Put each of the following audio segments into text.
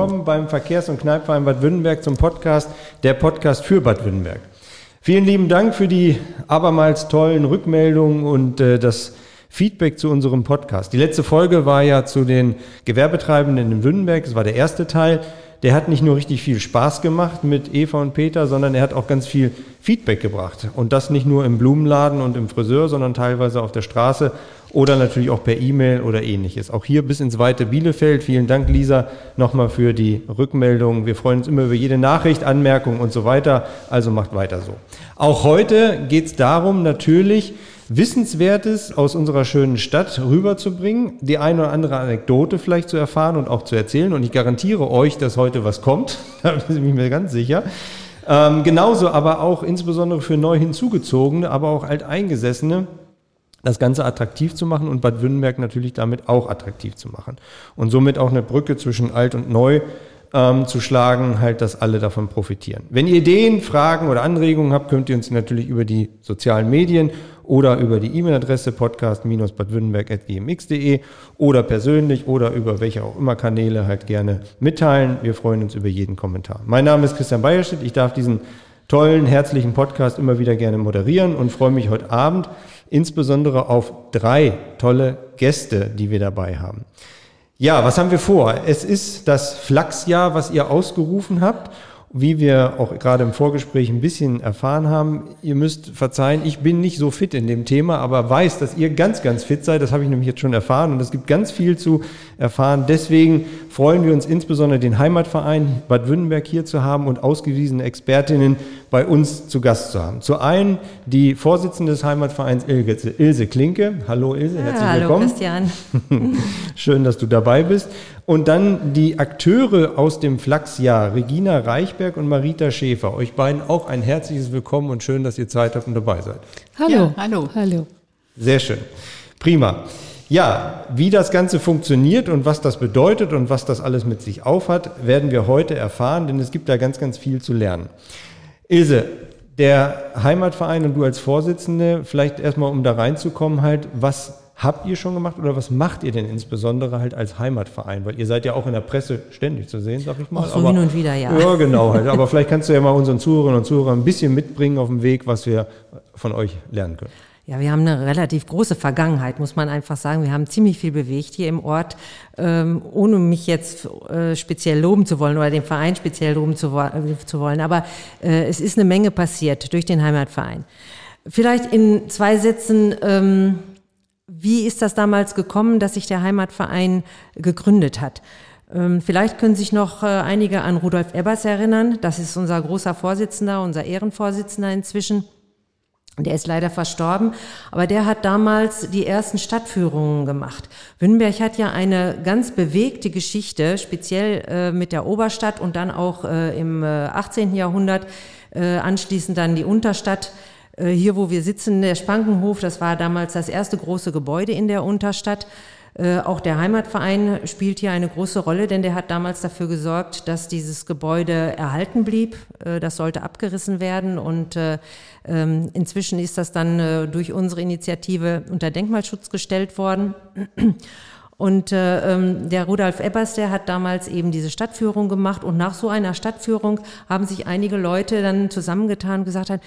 willkommen beim Verkehrs- und Kneipverein Bad Württemberg zum Podcast, der Podcast für Bad Württemberg. Vielen lieben Dank für die abermals tollen Rückmeldungen und äh, das Feedback zu unserem Podcast. Die letzte Folge war ja zu den Gewerbetreibenden in Württemberg, das war der erste Teil der hat nicht nur richtig viel Spaß gemacht mit Eva und Peter, sondern er hat auch ganz viel Feedback gebracht. Und das nicht nur im Blumenladen und im Friseur, sondern teilweise auf der Straße oder natürlich auch per E-Mail oder ähnliches. Auch hier bis ins weite Bielefeld. Vielen Dank, Lisa, nochmal für die Rückmeldung. Wir freuen uns immer über jede Nachricht, Anmerkung und so weiter. Also macht weiter so. Auch heute geht es darum, natürlich, Wissenswertes aus unserer schönen Stadt rüberzubringen, die eine oder andere Anekdote vielleicht zu erfahren und auch zu erzählen. Und ich garantiere euch, dass heute was kommt. Da bin ich mir ganz sicher. Ähm, genauso aber auch insbesondere für neu hinzugezogene, aber auch alteingesessene, das Ganze attraktiv zu machen und Bad Württemberg natürlich damit auch attraktiv zu machen. Und somit auch eine Brücke zwischen alt und neu ähm, zu schlagen, halt, dass alle davon profitieren. Wenn ihr Ideen, Fragen oder Anregungen habt, könnt ihr uns natürlich über die sozialen Medien oder über die E-Mail-Adresse podcast-badwürttemberg.gmx.de oder persönlich oder über welche auch immer Kanäle halt gerne mitteilen. Wir freuen uns über jeden Kommentar. Mein Name ist Christian Beierstedt. Ich darf diesen tollen, herzlichen Podcast immer wieder gerne moderieren und freue mich heute Abend insbesondere auf drei tolle Gäste, die wir dabei haben. Ja, was haben wir vor? Es ist das Flachsjahr, was ihr ausgerufen habt wie wir auch gerade im Vorgespräch ein bisschen erfahren haben, ihr müsst verzeihen, ich bin nicht so fit in dem Thema, aber weiß, dass ihr ganz, ganz fit seid. Das habe ich nämlich jetzt schon erfahren und es gibt ganz viel zu erfahren. Deswegen freuen wir uns insbesondere den Heimatverein Bad Württemberg hier zu haben und ausgewiesene Expertinnen bei uns zu Gast zu haben. Zu einen die Vorsitzende des Heimatvereins Ilse, Klinke. Hallo Ilse, herzlich ja, hallo willkommen. Christian. Schön, dass du dabei bist. Und dann die Akteure aus dem Flachsjahr, Regina Reichberg und Marita Schäfer. Euch beiden auch ein herzliches Willkommen und schön, dass ihr Zeit habt und dabei seid. Hallo. Ja, hallo. Hallo. Sehr schön. Prima. Ja, wie das Ganze funktioniert und was das bedeutet und was das alles mit sich aufhat, werden wir heute erfahren, denn es gibt da ganz, ganz viel zu lernen. Ilse, der Heimatverein und du als Vorsitzende, vielleicht erstmal, um da reinzukommen, halt, was habt ihr schon gemacht oder was macht ihr denn insbesondere halt als Heimatverein? Weil ihr seid ja auch in der Presse ständig zu sehen, sag ich mal. Auch so aber, hin und wieder, ja. Ja, genau. Halt. Aber vielleicht kannst du ja mal unseren Zuhörerinnen und Zuhörern ein bisschen mitbringen auf dem Weg, was wir von euch lernen können. Ja, wir haben eine relativ große Vergangenheit, muss man einfach sagen. Wir haben ziemlich viel bewegt hier im Ort, ähm, ohne mich jetzt äh, speziell loben zu wollen oder den Verein speziell loben zu, äh, zu wollen. Aber äh, es ist eine Menge passiert durch den Heimatverein. Vielleicht in zwei Sätzen. Ähm, wie ist das damals gekommen, dass sich der Heimatverein gegründet hat? Ähm, vielleicht können sich noch äh, einige an Rudolf Ebbers erinnern. Das ist unser großer Vorsitzender, unser Ehrenvorsitzender inzwischen. Der ist leider verstorben, aber der hat damals die ersten Stadtführungen gemacht. Wünnenberg hat ja eine ganz bewegte Geschichte, speziell äh, mit der Oberstadt und dann auch äh, im 18. Jahrhundert, anschließend dann die Unterstadt äh, hier, wo wir sitzen, der Spankenhof, das war damals das erste große Gebäude in der Unterstadt. Äh, auch der Heimatverein spielt hier eine große Rolle, denn der hat damals dafür gesorgt, dass dieses Gebäude erhalten blieb. Äh, das sollte abgerissen werden und ähm, inzwischen ist das dann durch unsere Initiative unter Denkmalschutz gestellt worden. Und äh, ähm, der Rudolf Ebbers, der hat damals eben diese Stadtführung gemacht. Und nach so einer Stadtführung haben sich einige Leute dann zusammengetan und gesagt, haben,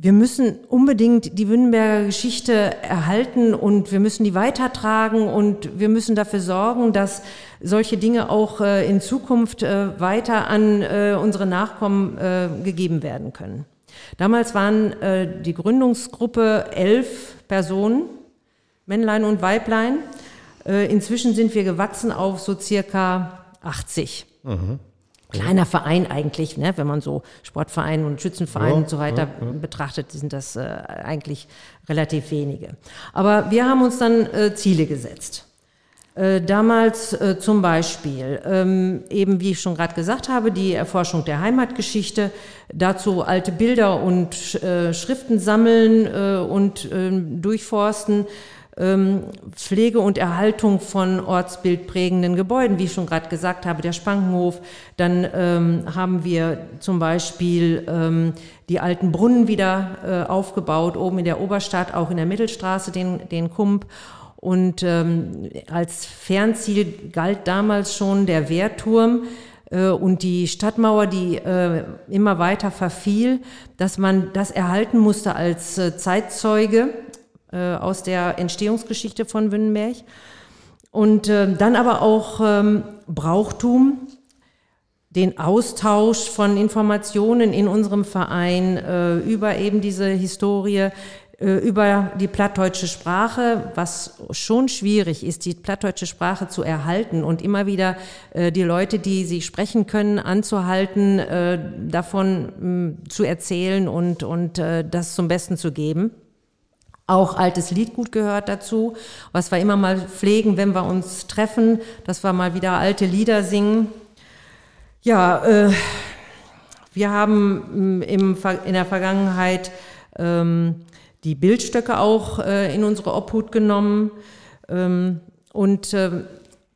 wir müssen unbedingt die Wünnenberger Geschichte erhalten und wir müssen die weitertragen und wir müssen dafür sorgen, dass solche Dinge auch äh, in Zukunft äh, weiter an äh, unsere Nachkommen äh, gegeben werden können. Damals waren äh, die Gründungsgruppe elf Personen, Männlein und Weiblein. Äh, inzwischen sind wir gewachsen auf so circa 80. Mhm kleiner Verein eigentlich, ne? wenn man so Sportverein und Schützenverein ja, und so weiter ja, ja. betrachtet, sind das äh, eigentlich relativ wenige. Aber wir haben uns dann äh, Ziele gesetzt. Äh, damals äh, zum Beispiel, ähm, eben wie ich schon gerade gesagt habe, die Erforschung der Heimatgeschichte, dazu alte Bilder und äh, Schriften sammeln äh, und ähm, durchforsten, Pflege und Erhaltung von ortsbildprägenden Gebäuden, wie ich schon gerade gesagt habe, der Spankenhof. Dann ähm, haben wir zum Beispiel ähm, die alten Brunnen wieder äh, aufgebaut, oben in der Oberstadt, auch in der Mittelstraße, den, den Kump. Und ähm, als Fernziel galt damals schon der Wehrturm, äh, und die Stadtmauer, die äh, immer weiter verfiel, dass man das erhalten musste als äh, Zeitzeuge äh, aus der Entstehungsgeschichte von Wünnenberg. Und äh, dann aber auch ähm, Brauchtum, den Austausch von Informationen in unserem Verein äh, über eben diese Historie, äh, über die plattdeutsche Sprache, was schon schwierig ist, die plattdeutsche Sprache zu erhalten und immer wieder äh, die Leute, die sie sprechen können, anzuhalten, äh, davon mh, zu erzählen und, und äh, das zum Besten zu geben. Auch altes Liedgut gehört dazu, was wir immer mal pflegen, wenn wir uns treffen, dass wir mal wieder alte Lieder singen. Ja, äh, wir haben im, in der Vergangenheit ähm, die Bildstöcke auch äh, in unsere Obhut genommen. Ähm, und äh,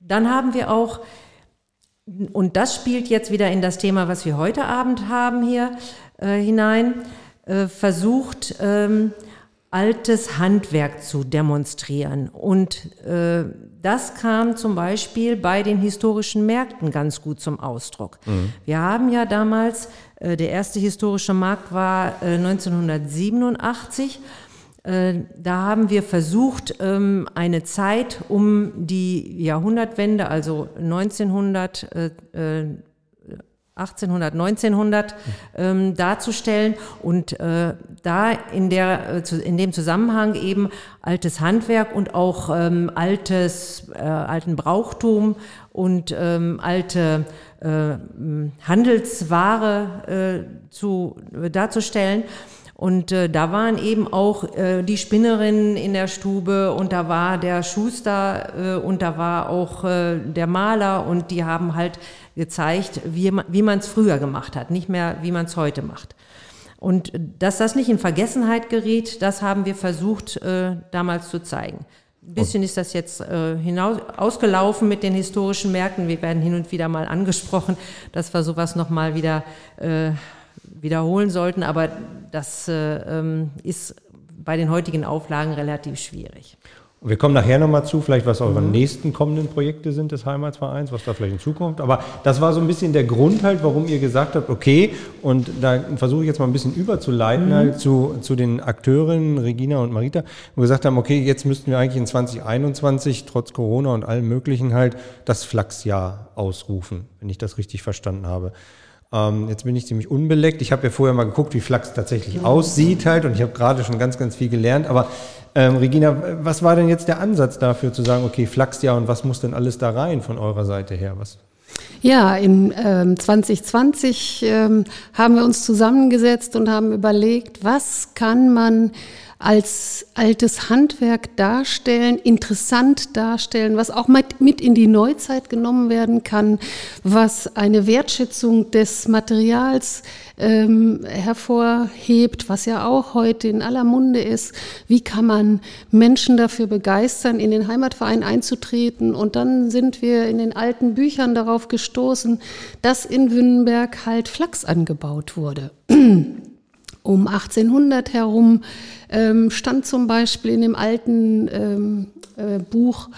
dann haben wir auch, und das spielt jetzt wieder in das Thema, was wir heute Abend haben hier äh, hinein, äh, versucht, ähm, altes Handwerk zu demonstrieren. Und äh, das kam zum Beispiel bei den historischen Märkten ganz gut zum Ausdruck. Mhm. Wir haben ja damals, äh, der erste historische Markt war äh, 1987. Äh, da haben wir versucht, ähm, eine Zeit um die Jahrhundertwende, also 1900, 1800, 1900 ähm, darzustellen und äh, da in, der, äh, in dem Zusammenhang eben altes Handwerk und auch ähm, altes, äh, alten Brauchtum und ähm, alte äh, Handelsware äh, zu, darzustellen. Und äh, da waren eben auch äh, die Spinnerinnen in der Stube und da war der Schuster äh, und da war auch äh, der Maler und die haben halt gezeigt, wie, wie man es früher gemacht hat, nicht mehr wie man es heute macht. Und dass das nicht in Vergessenheit geriet, das haben wir versucht äh, damals zu zeigen. Ein bisschen ist das jetzt äh, hinaus, ausgelaufen mit den historischen Märkten. Wir werden hin und wieder mal angesprochen, dass wir sowas nochmal wieder äh, wiederholen sollten, aber das äh, ähm, ist bei den heutigen Auflagen relativ schwierig. Wir kommen nachher nochmal zu, vielleicht was eure mhm. nächsten kommenden Projekte sind des Heimatsvereins, was da vielleicht in Zukunft. Aber das war so ein bisschen der Grund halt, warum ihr gesagt habt, okay, und da versuche ich jetzt mal ein bisschen überzuleiten mhm. halt zu, zu den Akteurinnen Regina und Marita, wo wir gesagt haben, okay, jetzt müssten wir eigentlich in 2021 trotz Corona und allem Möglichen halt das Flachsjahr ausrufen, wenn ich das richtig verstanden habe. Ähm, jetzt bin ich ziemlich unbeleckt. Ich habe ja vorher mal geguckt, wie Flachs tatsächlich aussieht halt und ich habe gerade schon ganz, ganz viel gelernt. Aber ähm, Regina, was war denn jetzt der Ansatz dafür zu sagen, okay, Flachs ja und was muss denn alles da rein von eurer Seite her? Was? Ja, in ähm, 2020 ähm, haben wir uns zusammengesetzt und haben überlegt, was kann man als altes Handwerk darstellen, interessant darstellen, was auch mit in die Neuzeit genommen werden kann, was eine Wertschätzung des Materials ähm, hervorhebt, was ja auch heute in aller Munde ist. Wie kann man Menschen dafür begeistern, in den Heimatverein einzutreten? Und dann sind wir in den alten Büchern darauf gestoßen, dass in Wünnenberg halt Flachs angebaut wurde. um 1800 herum ähm, stand zum Beispiel in dem alten ähm, äh, Buch,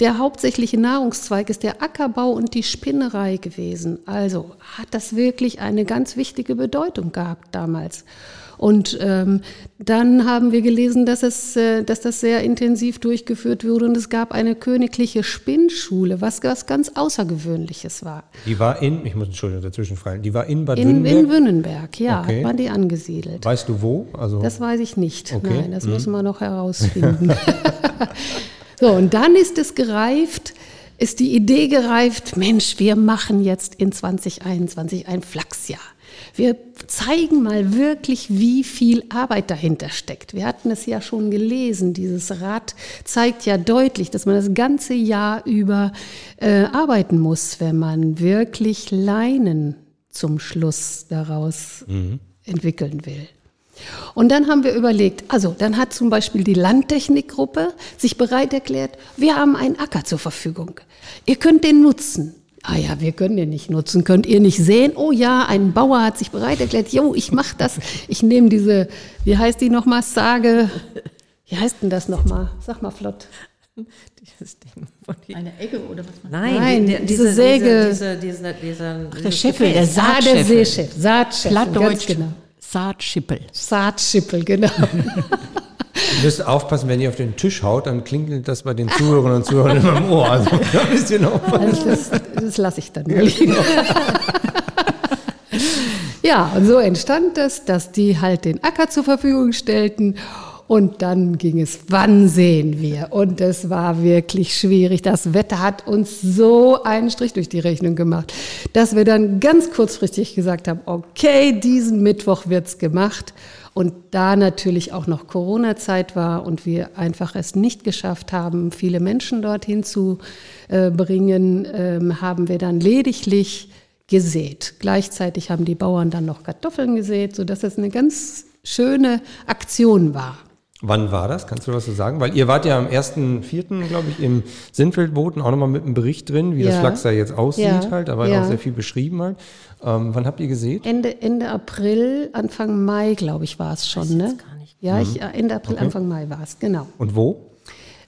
der hauptsächliche Nahrungszweig ist der Ackerbau und die Spinnerei gewesen. Also hat das wirklich eine ganz wichtige Bedeutung gehabt damals. Und ähm, dann haben wir gelesen, dass, es, äh, dass das sehr intensiv durchgeführt wurde und es gab eine königliche Spinnschule, was, was ganz Außergewöhnliches war. Die war in, ich muss Entschuldigung dazwischen fallen, die war in Bad in, Wünnenberg? In Wünnenberg, ja, okay. hat man die angesiedelt. Weißt du wo? Also das weiß ich nicht, okay. nein, das hm. müssen wir noch herausfinden. so, und dann ist es gereift, ist die Idee gereift, Mensch, wir machen jetzt in 2021 ein Flachsjahr. Wir zeigen mal wirklich, wie viel Arbeit dahinter steckt. Wir hatten es ja schon gelesen. Dieses Rad zeigt ja deutlich, dass man das ganze Jahr über äh, arbeiten muss, wenn man wirklich Leinen zum Schluss daraus mhm. entwickeln will. Und dann haben wir überlegt, also dann hat zum Beispiel die Landtechnikgruppe sich bereit erklärt, wir haben einen Acker zur Verfügung. Ihr könnt den nutzen. Ah ja, wir können den nicht nutzen. Könnt ihr nicht sehen? Oh ja, ein Bauer hat sich bereit erklärt. Jo, ich mache das. Ich nehme diese, wie heißt die nochmal? Sage. Wie heißt denn das nochmal? Sag mal flott. Dieses Ding von die- Eine Egge oder was man Nein, Nein, die- die- diese Säge. Diese, diese, diese, dieser, Ach, der Scheffel, der Ah, der Saatscheffel. Seechef, Saatschef, ganz Plattdeutsch, genau. Saatschippel. Saatschippel, genau. Ihr müsst aufpassen, wenn ihr auf den Tisch haut, dann klingelt das bei den Zuhörern und Zuhörern immer im Ohr. Also da müsst ihr noch. Also das, das lasse ich dann mal ja, und so entstand das, dass die halt den Acker zur Verfügung stellten. Und dann ging es, wann sehen wir? Und es war wirklich schwierig. Das Wetter hat uns so einen Strich durch die Rechnung gemacht, dass wir dann ganz kurzfristig gesagt haben, okay, diesen Mittwoch wird's gemacht. Und da natürlich auch noch Corona-Zeit war und wir einfach es nicht geschafft haben, viele Menschen dorthin zu äh, bringen, ähm, haben wir dann lediglich gesät. Gleichzeitig haben die Bauern dann noch Kartoffeln gesät, sodass es eine ganz schöne Aktion war. Wann war das? Kannst du was so sagen? Weil ihr wart ja am 1.4., glaube ich, im Sinnfeldboten auch nochmal mit einem Bericht drin, wie das Ja. Flachs da jetzt aussieht Ja. halt. Da war Ja. auch sehr viel beschrieben halt. Ähm, wann habt ihr gesehen? Ende, Ende April, Anfang Mai, glaube ich, war es schon. Ne? gar nicht. Ja, ich, äh, Ende April, Anfang Mai war es, genau. Und wo?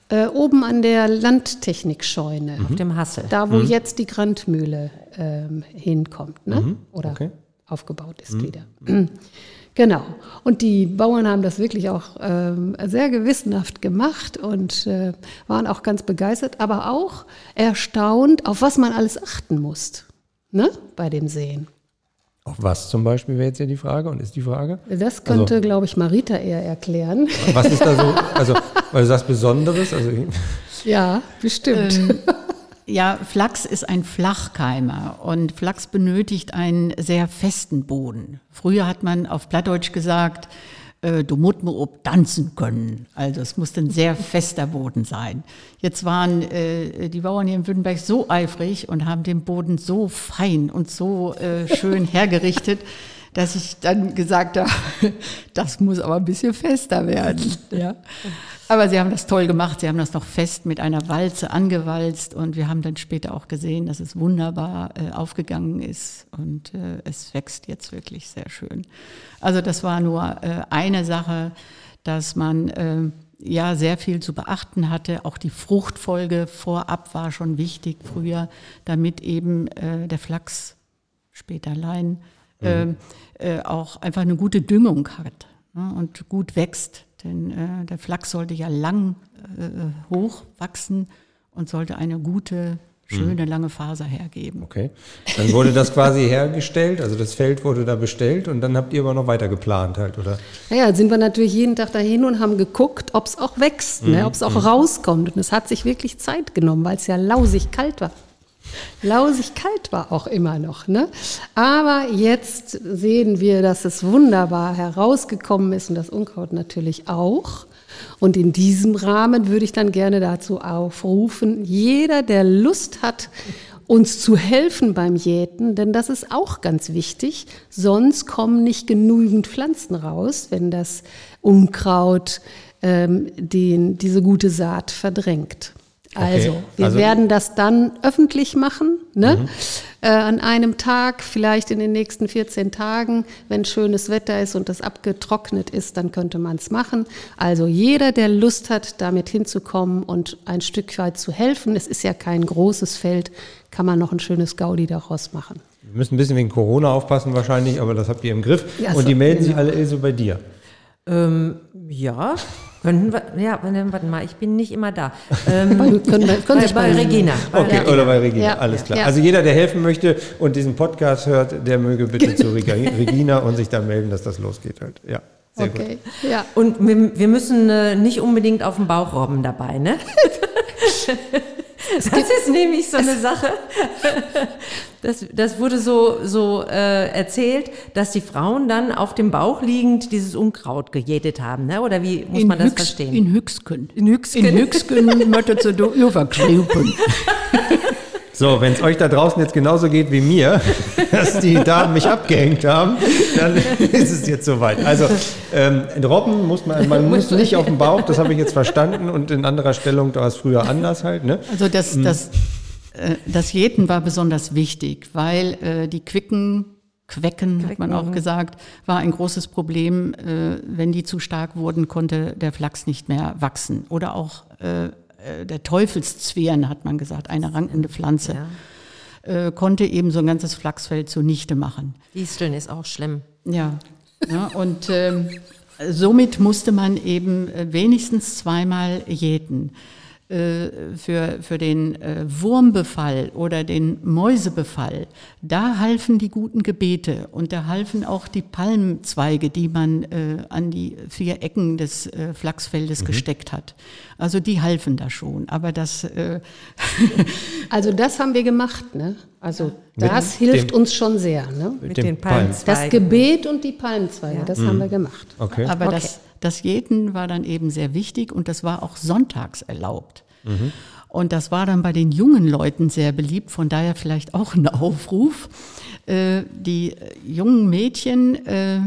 Äh, oben an der Landtechnikscheune. auf dem Hassel. Da, wo jetzt die Grandmühle ähm, hinkommt, ne? oder okay. aufgebaut ist wieder. Genau. Und die Bauern haben das wirklich auch ähm, sehr gewissenhaft gemacht und äh, waren auch ganz begeistert, aber auch erstaunt, auf was man alles achten muss ne? bei dem Sehen. Auf was zum Beispiel wäre jetzt ja die Frage und ist die Frage? Das könnte, glaube ich, Marita eher erklären. Was ist da so, also, weil du sagst Besonderes, also ja, bestimmt. Ja, Flachs ist ein Flachkeimer und Flachs benötigt einen sehr festen Boden. Früher hat man auf Plattdeutsch gesagt, äh, du musst mir ob tanzen können. Also es musste ein sehr fester Boden sein. Jetzt waren äh, die Bauern hier in Württemberg so eifrig und haben den Boden so fein und so äh, schön hergerichtet, dass ich dann gesagt habe, das muss aber ein bisschen fester werden. Ja. Aber sie haben das toll gemacht. Sie haben das noch fest mit einer Walze angewalzt und wir haben dann später auch gesehen, dass es wunderbar äh, aufgegangen ist und äh, es wächst jetzt wirklich sehr schön. Also das war nur äh, eine Sache, dass man äh, ja sehr viel zu beachten hatte. Auch die Fruchtfolge vorab war schon wichtig früher, damit eben äh, der Flachs später Lein äh, äh, auch einfach eine gute Düngung hat ne, und gut wächst. Denn äh, der Flachs sollte ja lang äh, hoch wachsen und sollte eine gute, schöne, lange Faser hergeben. okay. Dann wurde das quasi hergestellt, also das Feld wurde da bestellt und dann habt ihr aber noch weiter geplant halt, oder? Naja, sind wir natürlich jeden Tag dahin und haben geguckt, ob es auch wächst, ne, ob es auch rauskommt. Und es hat sich wirklich Zeit genommen, weil es ja lausig kalt war. Lausig kalt war auch immer noch. Ne? Aber jetzt sehen wir, dass es wunderbar herausgekommen ist und das Unkraut natürlich auch. Und in diesem Rahmen würde ich dann gerne dazu aufrufen, jeder, der Lust hat, uns zu helfen beim Jäten, denn das ist auch ganz wichtig. Sonst kommen nicht genügend Pflanzen raus, wenn das Unkraut ähm, den, diese gute Saat verdrängt. Also, Okay, wir also- werden das dann öffentlich machen, ne? Äh, an einem Tag, vielleicht in den nächsten 14 Tagen, wenn schönes Wetter ist und das abgetrocknet ist, dann könnte man es machen. Also jeder, der Lust hat, damit hinzukommen und ein Stück weit zu helfen, es ist ja kein großes Feld, kann man noch ein schönes Gaudi daraus machen. Wir müssen ein bisschen wegen Corona aufpassen wahrscheinlich, aber das habt ihr im Griff. Ja, und so, die melden sich genau. alle so bei dir. Ähm, ja, könnten wir, ja, warte mal, ich bin nicht immer da. Ähm, Bei, können, wir- können bei, sich bei Regina. Bei Okay, Regina. oder bei Regina, Ja, alles klar. ja. Also jeder, der helfen möchte und diesen Podcast hört, der möge bitte zu Reg- Regina und sich dann melden, dass das losgeht halt. Ja, sehr gut. Okay, ja. Und wir, wir müssen äh, nicht unbedingt auf dem Bauch robben dabei, ne? Das ist nämlich so eine Sache. Das, das wurde so, so äh, erzählt, dass die Frauen dann auf dem Bauch liegend dieses Unkraut gejätet haben, ne? Oder wie muss man das Hüx- verstehen? In Hüxken. In Hüxken. In Hüxken möchte da überkriegen. So, wenn es euch da draußen jetzt genauso geht wie mir, dass die Damen mich abgehängt haben, dann ist es jetzt soweit. Also ähm, Robben muss man, man muss nicht auf dem Bauch, das habe ich jetzt verstanden und in anderer Stellung, da war es früher anders halt. Ne? Also das, das, äh, das Jäten war besonders wichtig, weil äh, die Quicken, Quecken, hat man auch gesagt, war ein großes Problem. Äh, wenn die zu stark wurden, konnte der Flachs nicht mehr wachsen. Oder auch äh, der Teufelszwirn, hat man gesagt, eine rankende Pflanze, äh, konnte eben so ein ganzes Flachsfeld zunichte machen. Disteln ist auch schlimm. Ja, ja und ähm, somit musste man eben äh, wenigstens zweimal jäten. Äh, für, für den äh, Wurmbefall oder den Mäusebefall, da halfen die guten Gebete und da halfen auch die Palmzweige, die man äh, an die vier Ecken des äh, Flachsfeldes mhm. gesteckt hat. Also die halfen da schon. Aber das. Äh also das haben wir gemacht, ne? Also das mit hilft dem, uns schon sehr, ne? Mit, mit den Palmzweigen. Das Gebet und die Palmzweige, ja. das mhm. haben wir gemacht. Okay. Aber okay. das das Jäten war dann eben sehr wichtig und das war auch sonntags erlaubt. Mhm. Und das war dann bei den jungen Leuten sehr beliebt, von daher vielleicht auch ein Aufruf. Äh, die jungen Mädchen äh,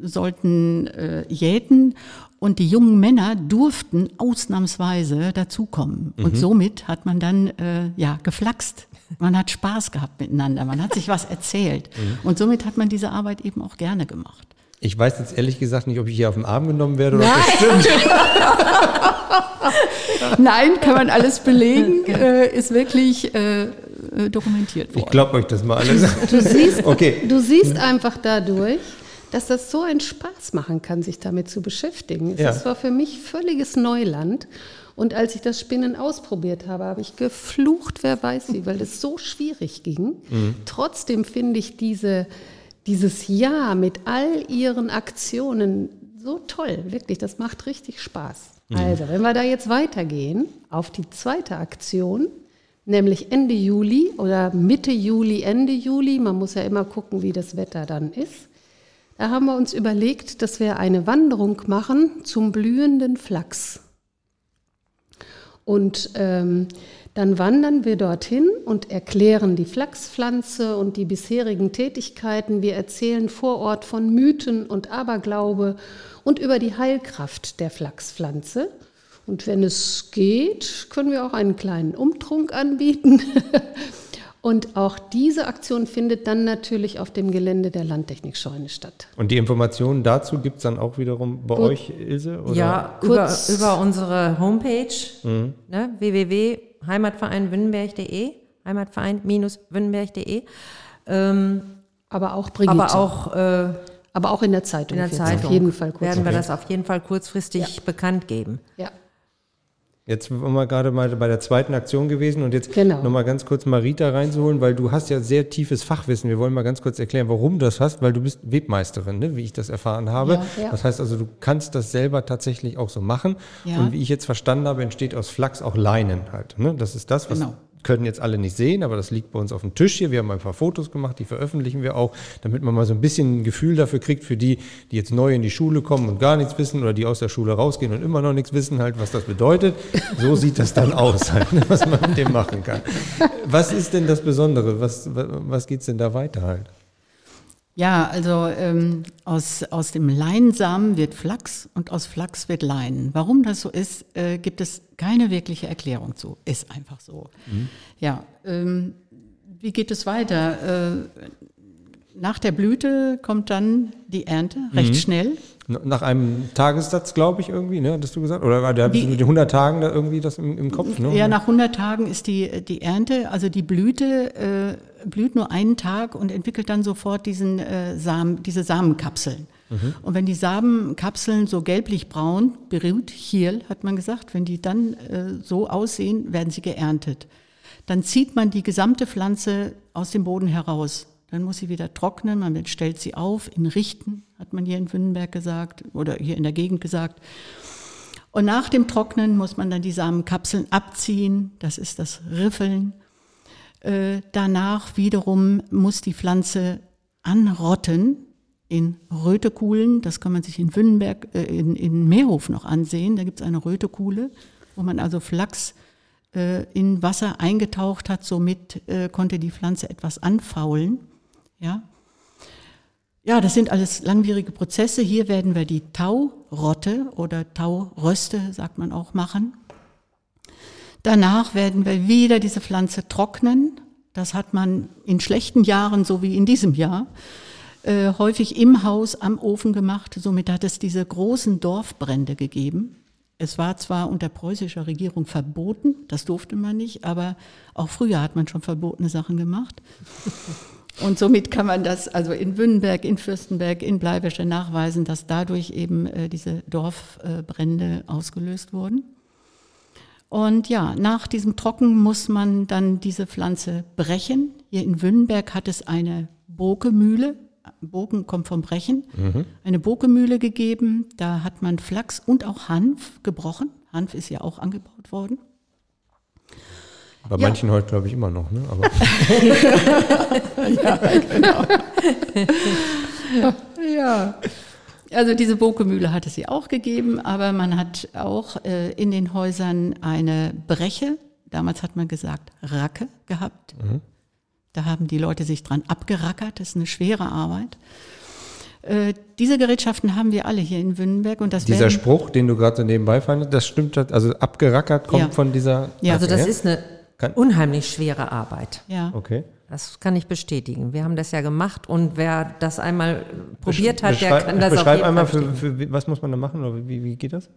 sollten äh, jäten und die jungen Männer durften ausnahmsweise dazukommen. Mhm. Und somit hat man dann äh, ja geflaxt. Man hat Spaß gehabt miteinander, man hat sich was erzählt. Mhm. Und somit hat man diese Arbeit eben auch gerne gemacht. Ich weiß jetzt ehrlich gesagt nicht, ob ich hier auf den Arm genommen werde oder Nein. ob das stimmt. Nein, kann man alles belegen, äh, ist wirklich äh, dokumentiert worden. Ich glaube euch das mal alles. Du siehst, okay. du siehst einfach dadurch, dass das so einen Spaß machen kann, sich damit zu beschäftigen. Ja. Das war für mich völliges Neuland. Und als ich das Spinnen ausprobiert habe, habe ich geflucht, wer weiß wie, weil es so schwierig ging. Mhm. Trotzdem finde ich diese dieses Jahr mit all ihren Aktionen so toll, wirklich, das macht richtig Spaß. Mhm. Also, wenn wir da jetzt weitergehen auf die zweite Aktion, nämlich Ende Juli oder Mitte Juli, Ende Juli, man muss ja immer gucken, wie das Wetter dann ist. Da haben wir uns überlegt, dass wir eine Wanderung machen zum blühenden Flachs. Und ähm, dann wandern wir dorthin und erklären die Flachspflanze und die bisherigen Tätigkeiten. Wir erzählen vor Ort von Mythen und Aberglaube und über die Heilkraft der Flachspflanze. Und wenn es geht, können wir auch einen kleinen Umtrunk anbieten. Und auch diese Aktion findet dann natürlich auf dem Gelände der Landtechnikscheune statt. Und die Informationen dazu gibt es dann auch wiederum bei Gut. euch, Ilse? Oder? Ja, über, über, unsere Homepage mhm. ne, www heimatverein-wünnenberg.de, heimatverein-wünnenberg.de. Ähm, aber auch Brigitte. Aber auch, äh, aber auch in der Zeitung. In der Zeitung auf jeden Fall werden wir das auf jeden Fall kurzfristig ja. bekannt geben. Ja. Jetzt sind wir gerade mal bei der zweiten Aktion gewesen und jetzt genau. nochmal ganz kurz Marita reinzuholen, weil du hast ja sehr tiefes Fachwissen. Wir wollen mal ganz kurz erklären, warum du das hast, weil du bist Webmeisterin, ne, wie ich das erfahren habe. Ja, ja. Das heißt also, du kannst das selber tatsächlich auch so machen. Ja. Und wie ich jetzt verstanden habe, entsteht aus Flachs auch Leinen halt. Ne? Das ist das, was genau können jetzt alle nicht sehen, aber das liegt bei uns auf dem Tisch hier. Wir haben ein paar Fotos gemacht, die veröffentlichen wir auch, damit man mal so ein bisschen ein Gefühl dafür kriegt, für die, die jetzt neu in die Schule kommen und gar nichts wissen oder die aus der Schule rausgehen und immer noch nichts wissen, halt, was das bedeutet. So sieht das dann aus, halt, was man mit dem machen kann. Was ist denn das Besondere? Was, was geht es denn da weiter halt? Ja, also ähm, aus, aus dem Leinsamen wird Flachs und aus Flachs wird Leinen. Warum das so ist, äh, gibt es keine wirkliche Erklärung zu. Ist einfach so. Mhm. Ja, ähm, wie geht es weiter? Äh, nach der Blüte kommt dann die Ernte, recht mhm. schnell. Nach einem Tagessatz, glaube ich, irgendwie, ne, hattest du gesagt? Oder war der mit den 100 Tagen da irgendwie das im, im Kopf? Ne? Ja, nach 100 Tagen ist die, die Ernte, also die Blüte äh, blüht nur einen Tag und entwickelt dann sofort diesen, äh, Samen, diese Samenkapseln. Mhm. Und wenn die Samenkapseln so gelblich-braun, berührt, hier hat man gesagt, wenn die dann äh, so aussehen, werden sie geerntet. Dann zieht man die gesamte Pflanze aus dem Boden heraus dann muss sie wieder trocknen, man stellt sie auf in Richten, hat man hier in Wünnenberg gesagt oder hier in der Gegend gesagt. Und nach dem Trocknen muss man dann die Samenkapseln abziehen, das ist das Riffeln. Äh, danach wiederum muss die Pflanze anrotten in Rötekuhlen, das kann man sich in Wünnenberg, äh, in, in Meerhof noch ansehen, da gibt es eine Rötekuhle, wo man also Flachs äh, in Wasser eingetaucht hat, somit konnte die Pflanze etwas anfaulen. Ja? Ja, das sind alles langwierige Prozesse. Hier werden wir die Taurotte oder Tauröste, sagt man auch, machen. Danach werden wir wieder diese Pflanze trocknen. Das hat man in schlechten Jahren, so wie in diesem Jahr, äh, häufig im Haus am Ofen gemacht. Somit hat es diese großen Dorfbrände gegeben. Es war zwar unter preußischer Regierung verboten, das durfte man nicht, aber auch früher hat man schon verbotene Sachen gemacht. Und somit kann man das also in Wünnenberg, in Fürstenberg, in Bleiwäsche nachweisen, dass dadurch eben äh, diese Dorfbrände äh, ausgelöst wurden. Und ja, nach diesem Trocken muss man dann diese Pflanze brechen. Hier in Wünnenberg hat es eine Bokemühle, Boken kommt vom Brechen, mhm. eine Bokemühle gegeben. Da hat man Flachs und auch Hanf gebrochen. Hanf ist ja auch angebaut worden. Bei ja. manchen heute, glaube ich, immer noch. Ne? Aber ja, genau. ja. Also diese Bokemühle hat es sie auch gegeben, aber man hat auch äh, in den Häusern eine Breche, damals hat man gesagt Racke gehabt. Mhm. Da haben die Leute sich dran abgerackert. Das ist eine schwere Arbeit. Äh, diese Gerätschaften haben wir alle hier in Wünnenberg. Und das dieser Spruch, den du gerade nebenbei fandest, das stimmt, also abgerackert kommt ja. von dieser. Ja, also das ist eine kann unheimlich schwere Arbeit. Ja. Okay. Das kann ich bestätigen. Wir haben das ja gemacht und wer das einmal probiert hat, der kann das beschreib auf jeden einmal, für, für, was muss man da machen oder wie, wie geht das?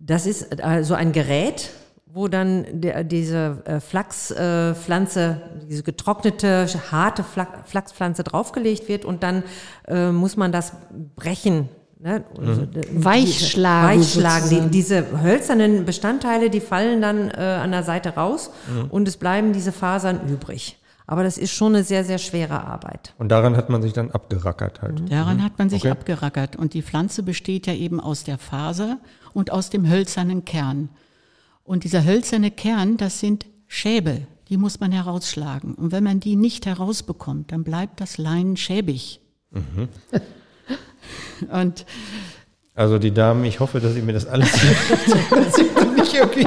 Das ist also ein Gerät, wo dann der, diese äh, Flachspflanze, äh, diese getrocknete, harte Flachspflanze draufgelegt wird und dann äh, muss man das brechen. Ne? Mhm. Weichschlagen. Weichschlagen. Die, diese hölzernen Bestandteile, die fallen dann äh, an der Seite raus mhm. und es bleiben diese Fasern übrig. Aber das ist schon eine sehr, sehr schwere Arbeit. Und daran hat man sich dann abgerackert halt. Mhm. Daran hat man sich okay. abgerackert. Und die Pflanze besteht ja eben aus der Faser und aus dem hölzernen Kern. Und dieser hölzerne Kern, das sind Schäbe, die muss man herausschlagen. Und wenn man die nicht herausbekommt, dann bleibt das Leinen schäbig. Mhm. Und also die Damen, ich hoffe, dass Sie mir das alles nicht irgendwie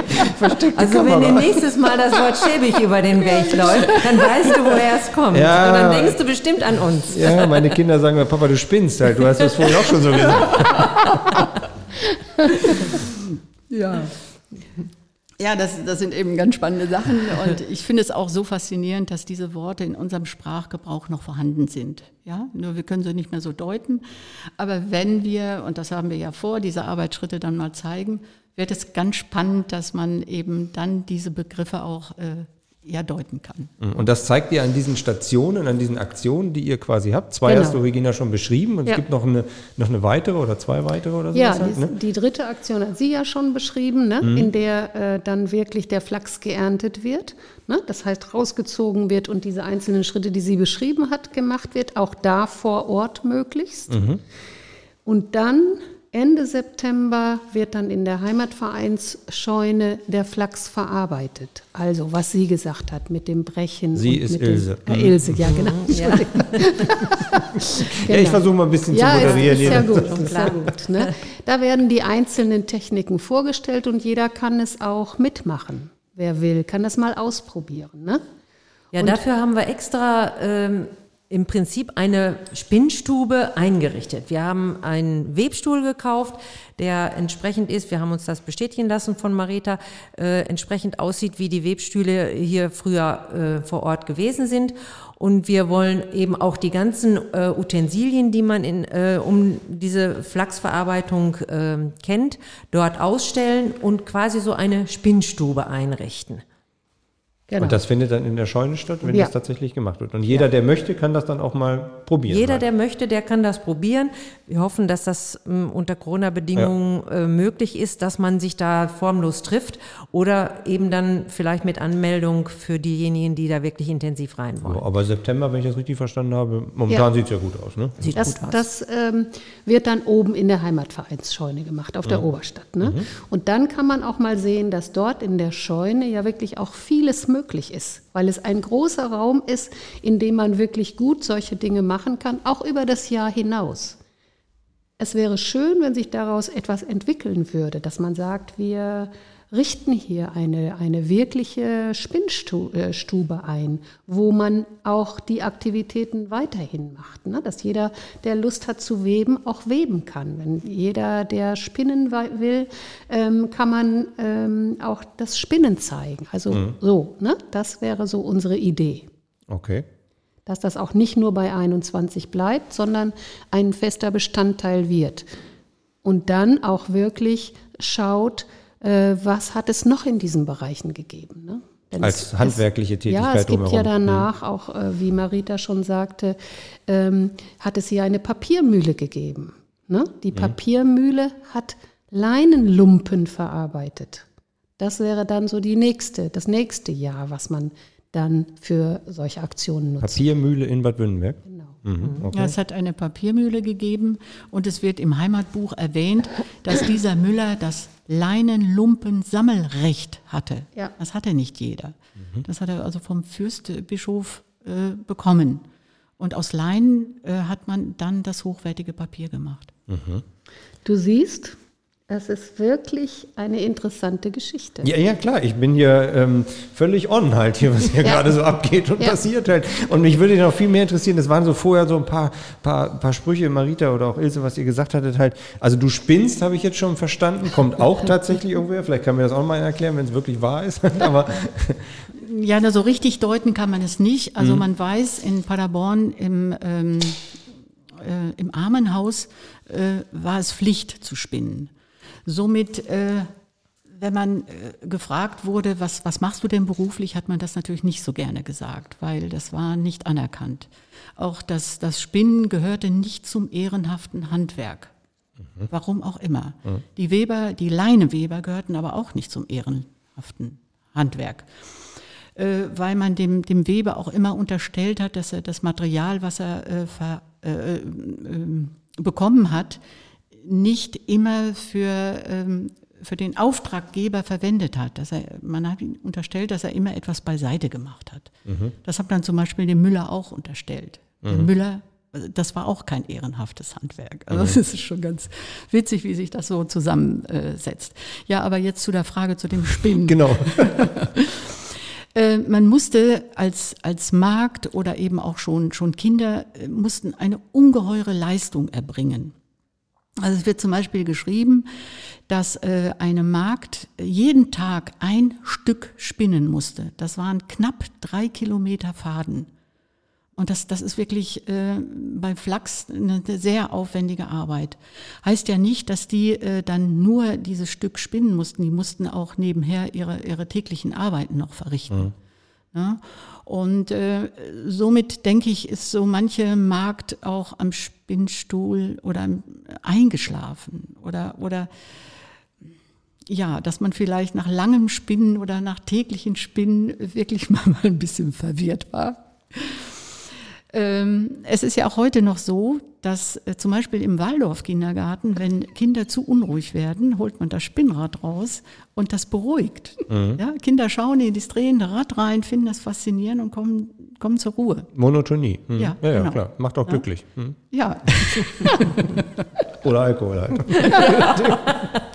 Also Kamera. wenn dir nächstes Mal das Wort schäbig über den Weg läuft, dann weißt du, woher es kommt. Ja, Und dann denkst du bestimmt an uns. Ja, meine Kinder sagen mir, Papa, du spinnst halt. Du hast das vorhin auch schon so gesagt. ja. Ja, das, das sind eben ganz spannende Sachen und ich finde es auch so faszinierend, dass diese Worte in unserem Sprachgebrauch noch vorhanden sind. Ja, nur wir können sie nicht mehr so deuten. Aber wenn wir, und das haben wir ja vor, diese Arbeitsschritte dann mal zeigen, wird es ganz spannend, dass man eben dann diese Begriffe auch äh, ja deuten kann. Mhm. Und das zeigt ihr an diesen Stationen, an diesen Aktionen, die ihr quasi habt. Zwei genau. hast du, Regina, schon beschrieben. Und ja. es gibt noch eine, noch eine weitere oder zwei weitere oder so. Ja, halt, ne? die dritte Aktion hat sie ja schon beschrieben, ne? Mhm. in der äh, dann wirklich der Flachs geerntet wird. Ne? Das heißt, rausgezogen wird und diese einzelnen Schritte, die sie beschrieben hat, gemacht wird. Auch da vor Ort möglichst. Mhm. Und dann Ende September wird dann in der Heimatvereinsscheune der Flachs verarbeitet. Also was sie gesagt hat mit dem Brechen. Sie ist Ilse. Dem, äh, Ilse, ja genau. Ja. genau. ja ich versuche mal ein bisschen ja, zu moderieren. Ist, ist ja gut, ist ja gut. Ne? Da werden die einzelnen Techniken vorgestellt und jeder kann es auch mitmachen. Wer will, kann das mal ausprobieren. Ne? Ja, und dafür haben wir extra ähm, im Prinzip eine Spinnstube eingerichtet. Wir haben einen Webstuhl gekauft, der entsprechend ist, wir haben uns das bestätigen lassen von Marita, äh, entsprechend aussieht, wie die Webstühle hier früher äh, vor Ort gewesen sind. Und wir wollen eben auch die ganzen äh, Utensilien, die man in, äh, um diese Flachsverarbeitung äh, kennt, dort ausstellen und quasi so eine Spinnstube einrichten. Genau. Und das findet dann in der Scheune statt, wenn ja. das tatsächlich gemacht wird. Und jeder, ja. der möchte, kann das dann auch mal probieren. Jeder, halt. der möchte, der kann das probieren. Wir hoffen, dass das m, hm, unter Corona-Bedingungen ja. äh, möglich ist, dass man sich da formlos trifft oder eben dann vielleicht mit Anmeldung für diejenigen, die da wirklich intensiv rein wollen. So, aber September, wenn ich das richtig verstanden habe, momentan sieht es ja gut aus. Ne? Sieht das, gut aus. Das ähm, wird dann oben in der Heimatvereinsscheune gemacht, auf der Oberstadt. Ne? Mhm. Und dann kann man auch mal sehen, dass dort in der Scheune ja wirklich auch vieles möglich ist, weil es ein großer Raum ist, in dem man wirklich gut solche Dinge machen kann, auch über das Jahr hinaus. Es wäre schön, wenn sich daraus etwas entwickeln würde, dass man sagt, wir richten hier eine, eine wirkliche Spinnstube ein, wo man auch die Aktivitäten weiterhin macht. Ne? Dass jeder, der Lust hat zu weben, auch weben kann. Wenn jeder, der spinnen will, ähm, kann man ähm, auch das Spinnen zeigen. Also mhm. so, ne? das wäre so unsere Idee. Okay. Dass das auch nicht nur bei 21 bleibt, sondern ein fester Bestandteil wird. und dann auch wirklich schaut, äh, was hat es noch in diesen Bereichen gegeben. Ne? Denn Als es, handwerkliche Tätigkeit Ja, es gibt drumherum. ja danach auch, äh, wie Marita schon sagte, ähm, hat es hier eine Papiermühle gegeben. Ne? Die mhm. Papiermühle hat Leinenlumpen verarbeitet. Das wäre dann so die nächste, das nächste Jahr, was man dann für solche Aktionen nutzt. Papiermühle in Bad Württemberg? Genau. Mhm, mhm, okay. ja, es hat eine Papiermühle gegeben und es wird im Heimatbuch erwähnt, dass dieser Müller das Leinenlumpen-Sammelrecht hatte. Ja. Das hatte nicht jeder. Mhm. Das hat er also vom Fürstbischof äh, bekommen. Und aus Leinen äh, hat man dann das hochwertige Papier gemacht. Mhm. Du siehst, das ist wirklich eine interessante Geschichte. Ja, ja, klar. Ich bin hier ähm, völlig on halt hier, was hier ja. gerade so abgeht und ja. passiert halt. Und mich würde noch viel mehr interessieren, das waren so vorher so ein paar, paar, paar Sprüche, Marita oder auch Ilse, was ihr gesagt hattet halt. Also du spinnst, habe ich jetzt schon verstanden, kommt auch tatsächlich irgendwer. Vielleicht kann mir das auch mal erklären, wenn es wirklich wahr ist. Aber ja, na, so richtig deuten kann man es nicht. Also mhm. man weiß in Paderborn im, ähm, äh, im Armenhaus äh, war es Pflicht zu spinnen. Somit, äh, wenn man äh, gefragt wurde, was, was machst du denn beruflich, hat man das natürlich nicht so gerne gesagt, weil das war nicht anerkannt. Auch das, das Spinnen gehörte nicht zum ehrenhaften Handwerk. Mhm. Warum auch immer. Mhm. Die Weber, die Leineweber gehörten aber auch nicht zum ehrenhaften Handwerk. Äh, weil man dem, dem Weber auch immer unterstellt hat, dass er das Material, was er äh, ver, äh, äh, bekommen hat, nicht immer für, ähm, für den Auftraggeber verwendet hat. Dass er, man hat ihm unterstellt, dass er immer etwas beiseite gemacht hat. Mhm. Das hat man zum Beispiel dem Müller auch unterstellt. Mhm. Der Müller, das war auch kein ehrenhaftes Handwerk. Also mhm. das ist schon ganz witzig, wie sich das so zusammensetzt. Ja, aber jetzt zu der Frage zu dem Spinnen. Genau. Äh, man musste als, als Markt oder eben auch schon, schon Kinder äh, mussten eine ungeheure Leistung erbringen. Also es wird zum Beispiel geschrieben, dass äh, eine Magd jeden Tag ein Stück spinnen musste. Das waren knapp drei Kilometer Faden. Und das, das ist wirklich äh, bei Flachs eine sehr aufwendige Arbeit. Heißt ja nicht, dass die äh, dann nur dieses Stück spinnen mussten. Die mussten auch nebenher ihre, ihre täglichen Arbeiten noch verrichten. Mhm. Ja? Und äh, somit denke ich, ist so manche Markt auch am Spinnstuhl oder eingeschlafen oder, oder ja, dass man vielleicht nach langem Spinnen oder nach täglichen Spinnen wirklich mal ein bisschen verwirrt war. Ähm, es ist ja auch heute noch so, dass äh, zum Beispiel im Waldorf-Kindergarten, wenn Kinder zu unruhig werden, holt man das Spinnrad raus und das beruhigt. Mhm. Ja, Kinder schauen in das drehende Rad rein, finden das faszinierend und kommen, kommen zur Ruhe. Monotonie. Mhm. Ja, ja, genau. klar. Macht auch ja. glücklich. Mhm. Ja. Oder Alkohol halt.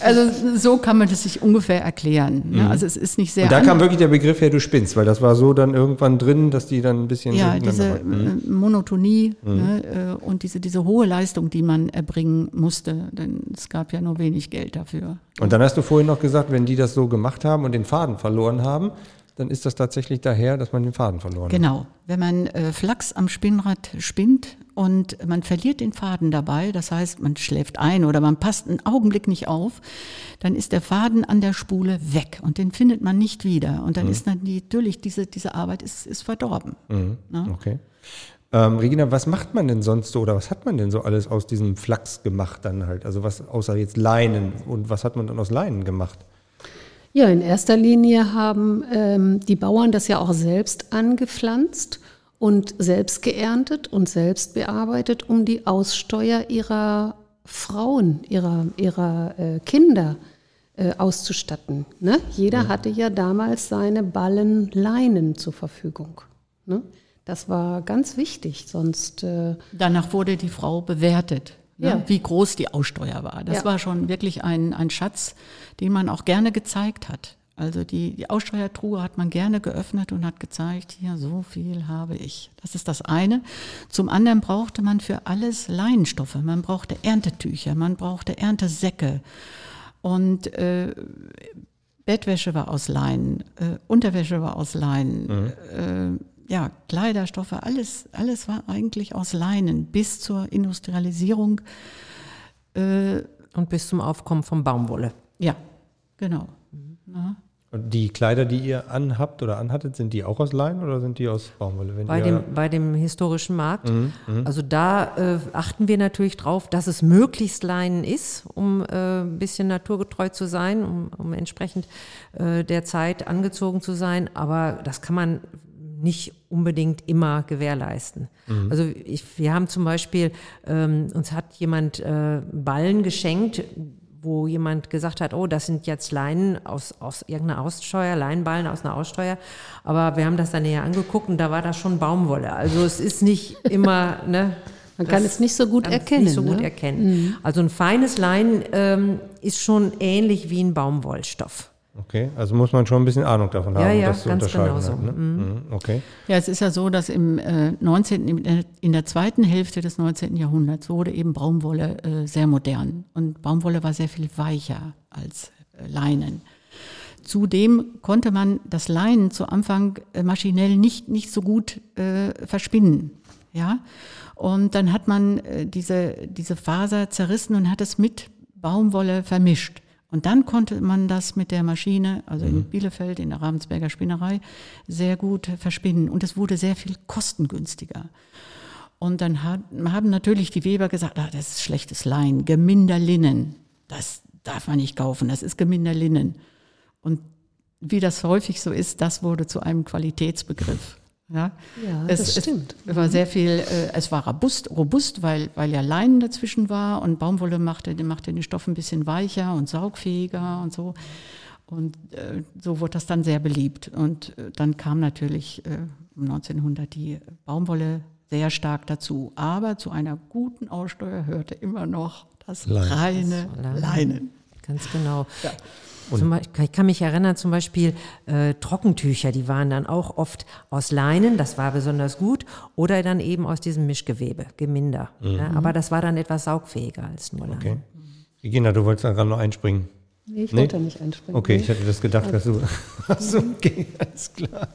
Also so kann man das sich ungefähr erklären. Ne? Mhm. Also es ist nicht sehr. Und da kam wirklich der Begriff her, du spinnst, weil das war so dann irgendwann drin, dass die dann ein bisschen. Ja, diese mhm. Äh, Monotonie mhm. ne, äh, und diese, diese hohe Leistung, die man erbringen musste, denn es gab ja nur wenig Geld dafür. Und dann hast du vorhin noch gesagt, wenn die das so gemacht haben und den Faden verloren haben, dann ist das tatsächlich daher, dass man den Faden verloren genau. hat. Genau. Wenn man äh, Flachs am Spinnrad spinnt und man verliert den Faden dabei, das heißt, man schläft ein oder man passt einen Augenblick nicht auf, dann ist der Faden an der Spule weg und den findet man nicht wieder. Und dann mhm. ist natürlich diese, diese Arbeit ist, ist verdorben. Mhm. Okay. Ähm, Regina, was macht man denn sonst so oder was hat man denn so alles aus diesem Flachs gemacht dann halt? Also was außer jetzt Leinen und was hat man dann aus Leinen gemacht? Ja, in erster Linie haben ähm, die Bauern das ja auch selbst angepflanzt und selbst geerntet und selbst bearbeitet, um die Aussteuer ihrer Frauen, ihrer, ihrer äh, Kinder äh, auszustatten. Ne? Jeder ja. hatte ja damals seine Ballen Leinen zur Verfügung. Ne? Das war ganz wichtig, sonst. Äh Danach wurde die Frau bewertet ne, ja. wie groß die Aussteuer war. Das ja. war schon wirklich ein, ein Schatz, den man auch gerne gezeigt hat. Also die, die Aussteuertruhe hat man gerne geöffnet und hat gezeigt, hier so viel habe ich. Das ist das eine. Zum anderen brauchte man für alles Leinenstoffe. Man brauchte Erntetücher, man brauchte Erntesäcke. Und äh, Bettwäsche war aus Leinen, äh, Unterwäsche war aus Leinen, mhm. äh, ja, Kleiderstoffe, alles, alles war eigentlich aus Leinen bis zur Industrialisierung Äh, Und bis zum Aufkommen von Baumwolle. ja, genau. Und die Kleider, die ihr anhabt oder anhattet, sind die auch aus Leinen oder sind die aus Baumwolle? Wenn Bei dem, bei dem historischen Markt. Also da äh, achten wir natürlich drauf, dass es möglichst Leinen ist, um äh, ein bisschen naturgetreu zu sein, um, um entsprechend äh, der Zeit angezogen zu sein. Aber das kann man nicht unbedingt immer gewährleisten. Also ich, wir haben zum Beispiel, ähm, uns hat jemand äh, Ballen geschenkt, wo jemand gesagt hat, oh, das sind jetzt Leinen aus, aus irgendeiner Aussteuer, Leinenballen aus einer Aussteuer. Aber wir haben das dann näher angeguckt und da war das schon Baumwolle. Also es ist nicht immer, ne? Man kann es nicht so gut erkennen, Nicht so gut ne? erkennen. Also ein feines Leinen ähm, ist schon ähnlich wie ein Baumwollstoff. Okay, also muss man schon ein bisschen Ahnung davon Ja, haben, ja, das zu ganz unterscheiden. genau so. halt, ne? Mhm, Okay. Ja, es ist ja so, dass im äh, 19., in der- in der zweiten Hälfte des 19. Jahrhunderts wurde eben Baumwolle äh, sehr modern. Und Baumwolle war sehr viel weicher als äh, Leinen. Zudem konnte man das Leinen zu Anfang äh, maschinell nicht, nicht so gut äh, verspinnen. Ja? Und dann hat man äh, diese, diese Faser zerrissen und hat es mit Baumwolle vermischt. Und dann konnte man das mit der Maschine, also in Bielefeld, in der Ravensberger Spinnerei, sehr gut verspinnen. Und es wurde sehr viel kostengünstiger. Und dann hat, haben natürlich die Weber gesagt, ah, das ist schlechtes Lein, Geminderlinnen, das darf man nicht kaufen, das ist Geminderlinnen. Und wie das häufig so ist, das wurde zu einem Qualitätsbegriff. Ja, Ja, es, das stimmt. Es war sehr viel, äh, es war robust, robust weil, weil ja Leinen dazwischen war und Baumwolle machte, machte den Stoff ein bisschen weicher und saugfähiger und so. Und äh, so wurde das dann sehr beliebt. Und äh, dann kam natürlich äh, um 1900 die Baumwolle sehr stark dazu. Aber zu einer guten Aussteuer hörte immer noch das Leinen. reine Leinen. Leinen. Ganz genau. Zum ich kann mich erinnern, zum Beispiel äh, Trockentücher, die waren dann auch oft aus Leinen, das war besonders gut, oder dann eben aus diesem Mischgewebe, Geminder. Ja, aber das war dann etwas saugfähiger als nur Leinen. okay. Regina, du wolltest da gerade noch einspringen. Nee, ich Nee? wollte da nicht einspringen. Okay, ich hatte das gedacht, dass du. Achso, okay, alles klar.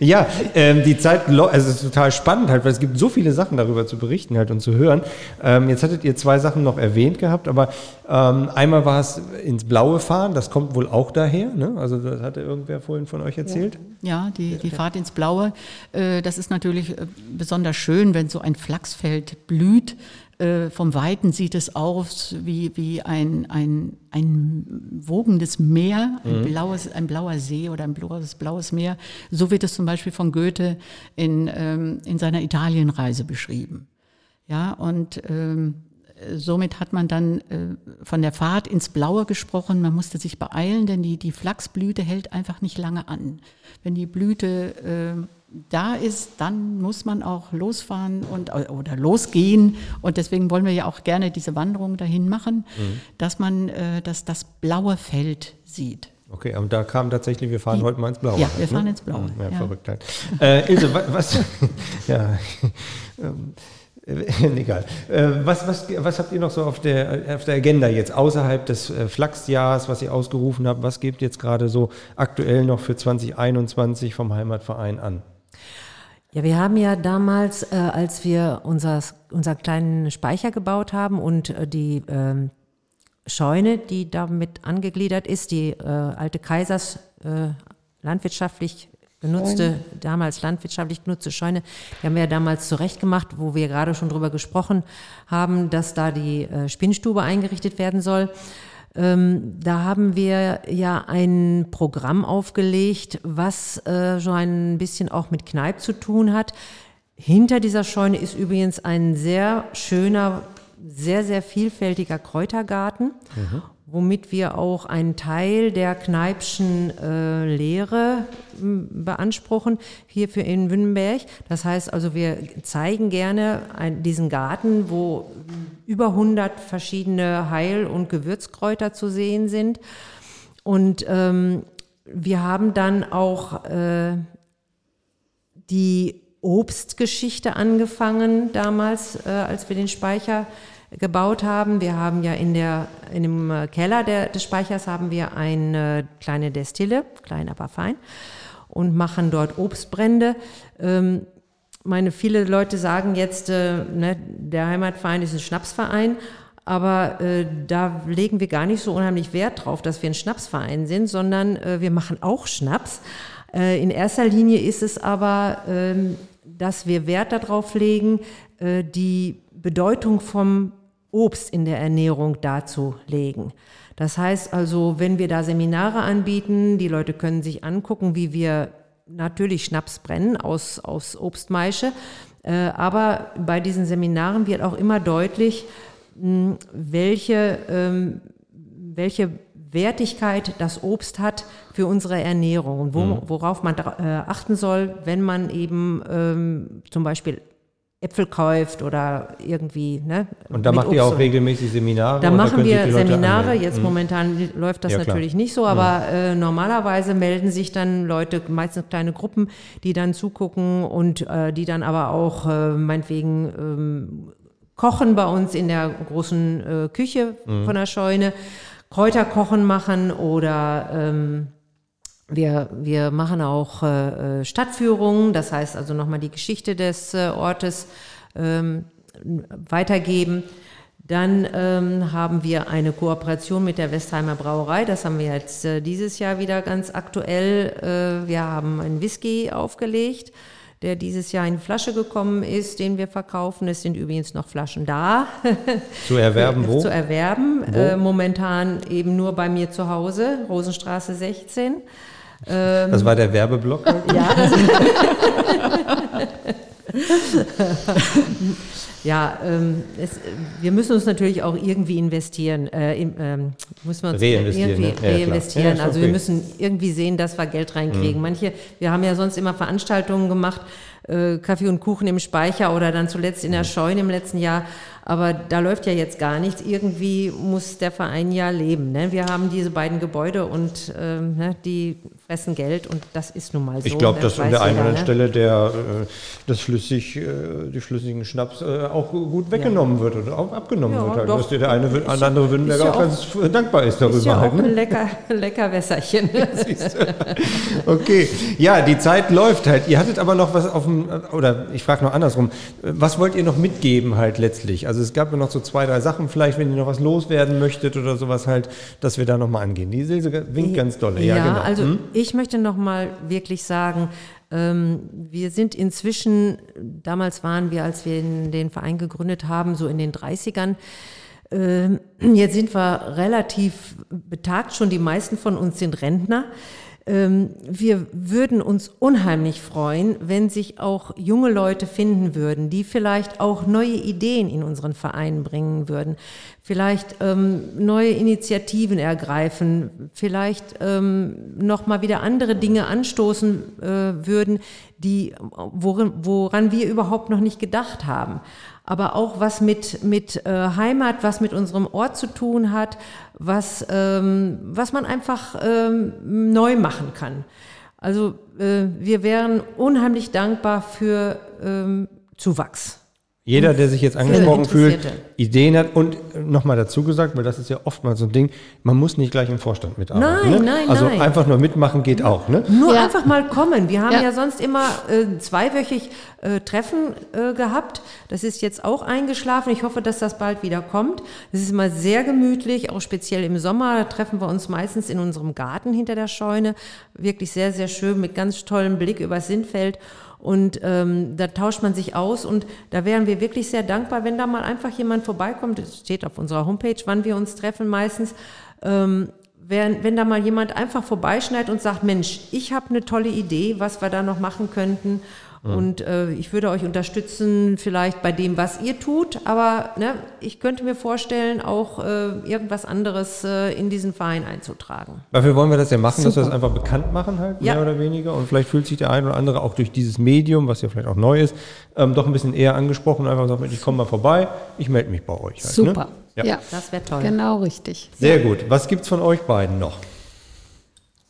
Ja, ähm, die Zeit, also es ist total spannend halt, weil es gibt so viele Sachen darüber zu berichten halt und zu hören. Ähm, jetzt hattet ihr zwei Sachen noch erwähnt gehabt, aber ähm, einmal war es ins Blaue fahren, das kommt wohl auch daher, ne? Also das hatte irgendwer vorhin von euch erzählt. Ja, die, die Fahrt ins Blaue, äh, das ist natürlich äh, besonders schön, wenn so ein Flachsfeld blüht. Äh, vom Weiten sieht es aus wie, wie ein, ein, ein wogendes Meer, ein, blaues, ein blauer See oder ein blaues, blaues Meer. So wird es zum Beispiel von Goethe in, ähm, in seiner Italienreise beschrieben. Ja, und ähm, somit hat man dann äh, von der Fahrt ins Blaue gesprochen. Man musste sich beeilen, denn die, die Flachsblüte hält einfach nicht lange an. Wenn die Blüte äh, da ist, dann muss man auch losfahren und, oder losgehen. Und deswegen wollen wir ja auch gerne diese Wanderung dahin machen, dass man äh, dass das blaue Feld sieht. Okay, und da kam tatsächlich, wir fahren heute mal ins Blaue. Ja, halt, wir fahren ne? ins Blaue, Ja, ja. verrückt halt. Äh, Ilse, wa- was, ja, ähm, äh, egal. Äh, was, was, was habt ihr noch so auf der, auf der Agenda jetzt, außerhalb des äh, Flachsjahrs, was ihr ausgerufen habt? Was gebt jetzt gerade so aktuell noch für 2021 vom Heimatverein an? Ja, wir haben ja damals, äh, als wir unser, unser kleinen Speicher gebaut haben und äh, die ähm, Scheune, die damit angegliedert ist, die äh, alte Kaisers äh, landwirtschaftlich genutzte, damals landwirtschaftlich genutzte Scheune, die haben wir ja damals zurechtgemacht, wo wir gerade schon drüber gesprochen haben, dass da die äh, Spinnstube eingerichtet werden soll. Ähm, da haben wir ja ein Programm aufgelegt, was äh, so ein bisschen auch mit Kneipp zu tun hat. Hinter dieser Scheune ist übrigens ein sehr schöner, sehr, sehr vielfältiger Kräutergarten, womit wir auch einen Teil der Kneipschen äh, Lehre m, beanspruchen, hier für in Wünnenberg. Das heißt also, wir zeigen gerne ein, diesen Garten, wo über 100 verschiedene Heil- und Gewürzkräuter zu sehen sind. Und ähm, wir haben dann auch äh, die Obstgeschichte angefangen damals, äh, als wir den Speicher gebaut haben. Wir haben ja in, der, in dem äh, Keller der, des Speichers haben wir eine kleine Destille, klein aber fein, und machen dort Obstbrände. Ähm, meine, viele Leute sagen jetzt, äh, ne, der Heimatverein ist ein Schnapsverein, Aber äh, da legen wir gar nicht so unheimlich Wert drauf, dass wir ein Schnapsverein sind, sondern äh, wir machen auch Schnaps. Äh, in erster Linie ist es aber, ähm, dass wir Wert darauf legen, äh, die Bedeutung vom Obst in der Ernährung darzulegen. Das heißt also, wenn wir da Seminare anbieten, die Leute können sich angucken, wie wir natürlich Schnaps brennen aus, aus Obstmaische. Äh, aber bei diesen Seminaren wird auch immer deutlich, mh, welche, ähm, welche Wertigkeit das Obst hat für unsere Ernährung und Mhm. worauf man äh, achten soll, wenn man eben ähm, zum Beispiel Äpfel kauft oder irgendwie. Ne, Und da macht ihr Obst auch und- regelmäßig Seminare? da machen wir Seminare. anmelden? Jetzt Mhm. momentan läuft das Ja, natürlich nicht so, aber äh, normalerweise melden sich dann Leute, meistens kleine Gruppen, die dann zugucken und äh, die dann aber auch äh, meinetwegen ähm, kochen bei uns in der großen äh, Küche Mhm. von der Scheune, Kräuterkochen machen oder ähm, wir, wir machen auch äh, äh, Stadtführungen, das heißt also nochmal die Geschichte des äh, Ortes ähm, weitergeben. Dann ähm, haben wir eine Kooperation mit der Westheimer Brauerei. Das haben wir jetzt äh, dieses Jahr wieder ganz aktuell. Äh, wir haben einen Whisky aufgelegt, der dieses Jahr in Flasche gekommen ist, den wir verkaufen. Es sind übrigens noch Flaschen da. Zu erwerben wo? Zu erwerben. Äh, momentan eben nur bei mir zu Hause, Rosenstraße 16. Das war der Werbeblock. Ja, ja ähm, es, wir müssen uns natürlich auch irgendwie investieren, äh, im, ähm, wir uns Reinvestieren, irgendwie ne? Ja, reinvestieren. Ja, also okay. wir müssen irgendwie sehen, dass wir Geld reinkriegen. Manche, wir haben ja sonst immer Veranstaltungen gemacht, äh, Kaffee und Kuchen im Speicher oder dann zuletzt in der Scheune im letzten Jahr. Aber da läuft ja jetzt gar nichts. Irgendwie muss der Verein ja leben. Ne? Wir haben diese beiden Gebäude und ähm, ne, die fressen Geld und das ist nun mal so. Ich glaube, Das dass an der einen oder anderen ne? Stelle der, äh, das flüssig, äh, die flüssigen Schnaps äh, auch gut weggenommen wird oder auch abgenommen Ja, wird. Halt. doch. Dass der eine, Ist an ja- andere Württemberger ja auch ganz dankbar ist darüber. Ist ja halt, auch ne? ein lecker, lecker Wässerchen. Okay, ja, die Zeit läuft halt. Ihr hattet aber noch was auf dem, oder ich frage noch andersrum, was wollt ihr noch mitgeben halt letztlich? Also es gab ja noch so zwei, drei Sachen, vielleicht wenn ihr noch was loswerden möchtet oder sowas halt, dass wir da nochmal angehen. Die Silse winkt ganz dolle, ja, Ja, genau. also Hm? Ich möchte noch mal wirklich sagen, ähm, wir sind inzwischen, damals waren wir, als wir den Verein gegründet haben, so in den 30ern, ähm, jetzt sind wir relativ betagt, schon die meisten von uns sind Rentner. Ähm, wir würden uns unheimlich freuen, wenn sich auch junge Leute finden würden, die vielleicht auch neue Ideen in unseren Verein bringen würden, vielleicht ähm, neue Initiativen ergreifen, vielleicht ähm, noch mal wieder andere Dinge anstoßen äh, würden, die worin, woran wir überhaupt noch nicht gedacht haben aber auch was mit, mit äh, Heimat, was mit unserem Ort zu tun hat, was, ähm, was man einfach ähm, neu machen kann. Also äh, wir wären unheimlich dankbar für ähm, Zuwachs. Jeder, der sich jetzt angesprochen fühlt. Ideen hat und nochmal dazu gesagt, weil das ist ja oftmals so ein Ding, man muss nicht gleich im Vorstand mitarbeiten. Nein, ne? nein, also nein. einfach nur mitmachen geht auch, ne? Nur Ja. einfach mal kommen. Wir haben ja, Ja. sonst immer äh, zweiwöchig äh, Treffen äh, gehabt. Das ist jetzt auch eingeschlafen. Ich hoffe, dass das bald wieder kommt. Es ist immer sehr gemütlich, auch speziell im Sommer. Da treffen wir uns meistens in unserem Garten hinter der Scheune. Wirklich sehr, sehr schön mit ganz tollem Blick übers Sindfeld. Und ähm, da tauscht man sich aus und da wären wir wirklich sehr dankbar, wenn da mal einfach jemand vorbeikommt. Es steht auf unserer Homepage, wann wir uns treffen meistens. Ähm, wenn, wenn da mal jemand einfach vorbeischneidet und sagt, Mensch, ich habe eine tolle Idee, was wir da noch machen könnten. Und äh, ich würde euch unterstützen, vielleicht bei dem, was ihr tut. Aber ne, ich könnte mir vorstellen, auch äh, irgendwas anderes äh, in diesen Verein einzutragen. Dafür wollen wir das ja machen, dass wir das einfach bekannt machen halt, Ja. mehr oder weniger. Und vielleicht fühlt sich der ein oder andere auch durch dieses Medium, was ja vielleicht auch neu ist, ähm, doch ein bisschen eher angesprochen und einfach sagt, ich komme mal vorbei, ich melde mich bei euch halt. Super. Ne? Ja. Ja. Das wäre toll. Genau richtig. Sehr gut. Was gibt's von euch beiden noch?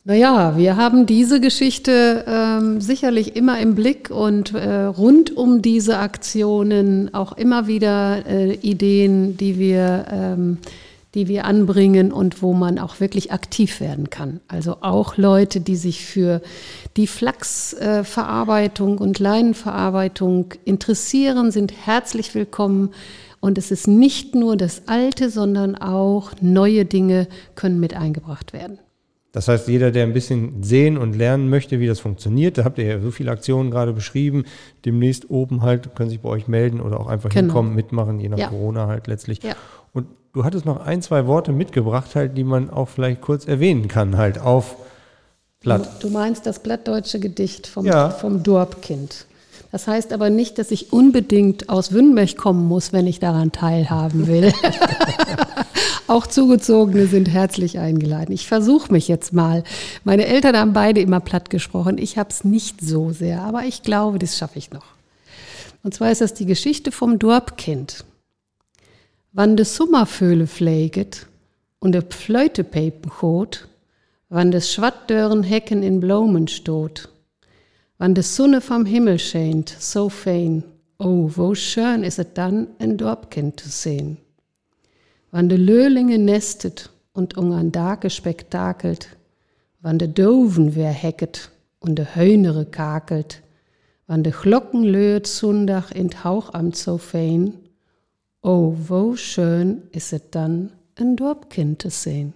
Naja, wir haben diese Geschichte ähm, sicherlich immer im Blick und äh, rund um diese Aktionen auch immer wieder äh, Ideen, die wir, ähm, die wir anbringen und wo man auch wirklich aktiv werden kann. Also auch Leute, die sich für die Flachsverarbeitung und Leinenverarbeitung interessieren, sind herzlich willkommen Und es ist nicht nur das Alte, sondern auch neue Dinge können mit eingebracht werden. Das heißt, jeder, der ein bisschen sehen und lernen möchte, wie das funktioniert, da habt ihr ja so viele Aktionen gerade beschrieben, demnächst oben halt, können sich bei euch melden oder auch einfach Genau. hinkommen, mitmachen, je nach Ja. Corona halt letztlich. Ja. Und du hattest noch ein, zwei Worte mitgebracht halt, die man auch vielleicht kurz erwähnen kann halt auf Blatt. Du meinst das blattdeutsche Gedicht vom, Ja. vom Dorpkind. Das heißt aber nicht, dass ich unbedingt aus Wünnberg kommen muss, wenn ich daran teilhaben will. Auch Zugezogene sind herzlich eingeladen. Ich versuche mich jetzt mal. Meine Eltern haben beide immer platt gesprochen. Ich habe es nicht so sehr, aber ich glaube, das schaffe ich noch. Und zwar ist das die Geschichte vom Dorpkind. Wann de Summervöhle pfleget und de Pfleutepepen chot, wann des Schwattdören Hecken in Blumen stot, wann de Sonne vom Himmel scheint, so fein, oh, wo schön is es dann, ein Dorpkind zu sehen. Wann de Löhlinge nestet und ungern Dake spektakelt, wann de Doven wer hecket und de Höhnere kakelt, wann de Glocken löet Sundach in Hauchamt so fein, oh, wo schön is es dann, ein Dorpkind zu sehen.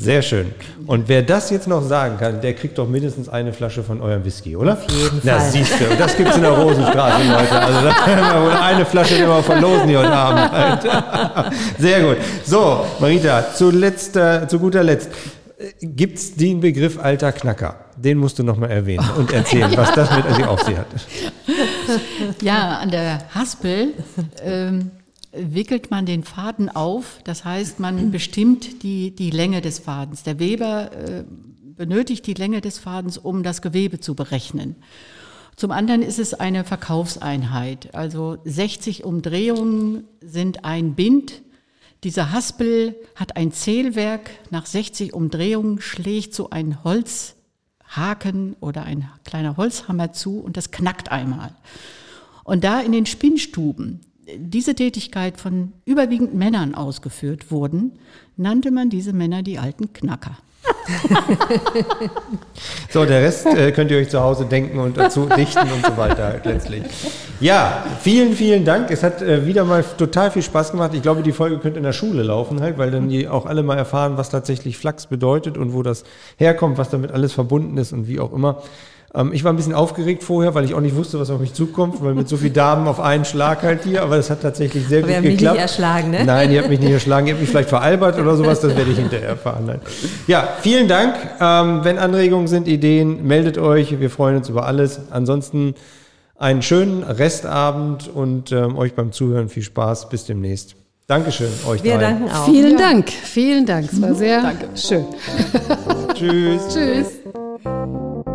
Sehr schön. Und wer das jetzt noch sagen kann, der kriegt doch mindestens eine Flasche von eurem Whisky, oder? Auf jeden Na, Fall. siehst du. Und das gibt's in der Rosenstraße, Leute. Also da können wir wohl eine Flasche immer verlosen hier heute Abend. Halt. Sehr gut. So, Marita, zuletzt, äh, zu guter Letzt. Gibt's den Begriff alter Knacker? Den musst du noch mal erwähnen und erzählen, was das mit sich auf sie hat. Ja, an der Haspel ähm, wickelt man den Faden auf. Das heißt, man bestimmt die, die Länge des Fadens. Der Weber äh, benötigt die Länge des Fadens, um das Gewebe zu berechnen. Zum anderen ist es eine Verkaufseinheit. Also 60 Umdrehungen sind ein Bind. Dieser Haspel hat ein Zählwerk. Nach 60 Umdrehungen schlägt so ein Holzhaken oder ein kleiner Holzhammer zu und das knackt einmal. Und da in den Spinnstuben diese Tätigkeit von überwiegend Männern ausgeführt wurden, nannte man diese Männer die alten Knacker. So, der Rest äh, könnt ihr euch zu Hause denken und dazu dichten und so weiter halt letztlich. Ja, vielen, vielen Dank. Es hat äh, wieder mal total viel Spaß gemacht. Ich glaube, die Folge könnte in der Schule laufen halt, weil dann die auch alle mal erfahren, was tatsächlich Flachs bedeutet und wo das herkommt, was damit alles verbunden ist und wie auch immer. Ähm, ich war ein bisschen aufgeregt vorher, weil ich auch nicht wusste, was auf mich zukommt, weil mit so vielen Damen auf einen Schlag halt hier, aber das hat tatsächlich sehr Aber wir gut haben dich geklappt. nicht erschlagen, ne? Nein, ihr habt mich nicht erschlagen, ihr habt mich vielleicht veralbert oder sowas, das werde ich hinterher erfahren. Halt. Ja, vielen Dank. Ähm, wenn Anregungen sind, Ideen, meldet euch. Wir freuen uns über alles. Ansonsten einen schönen Restabend und ähm, euch beim Zuhören viel Spaß. Bis demnächst. Dankeschön, euch Wir drei. danken auch. Vielen Dank, vielen Dank. Es war sehr schön. Tschüss. Tschüss.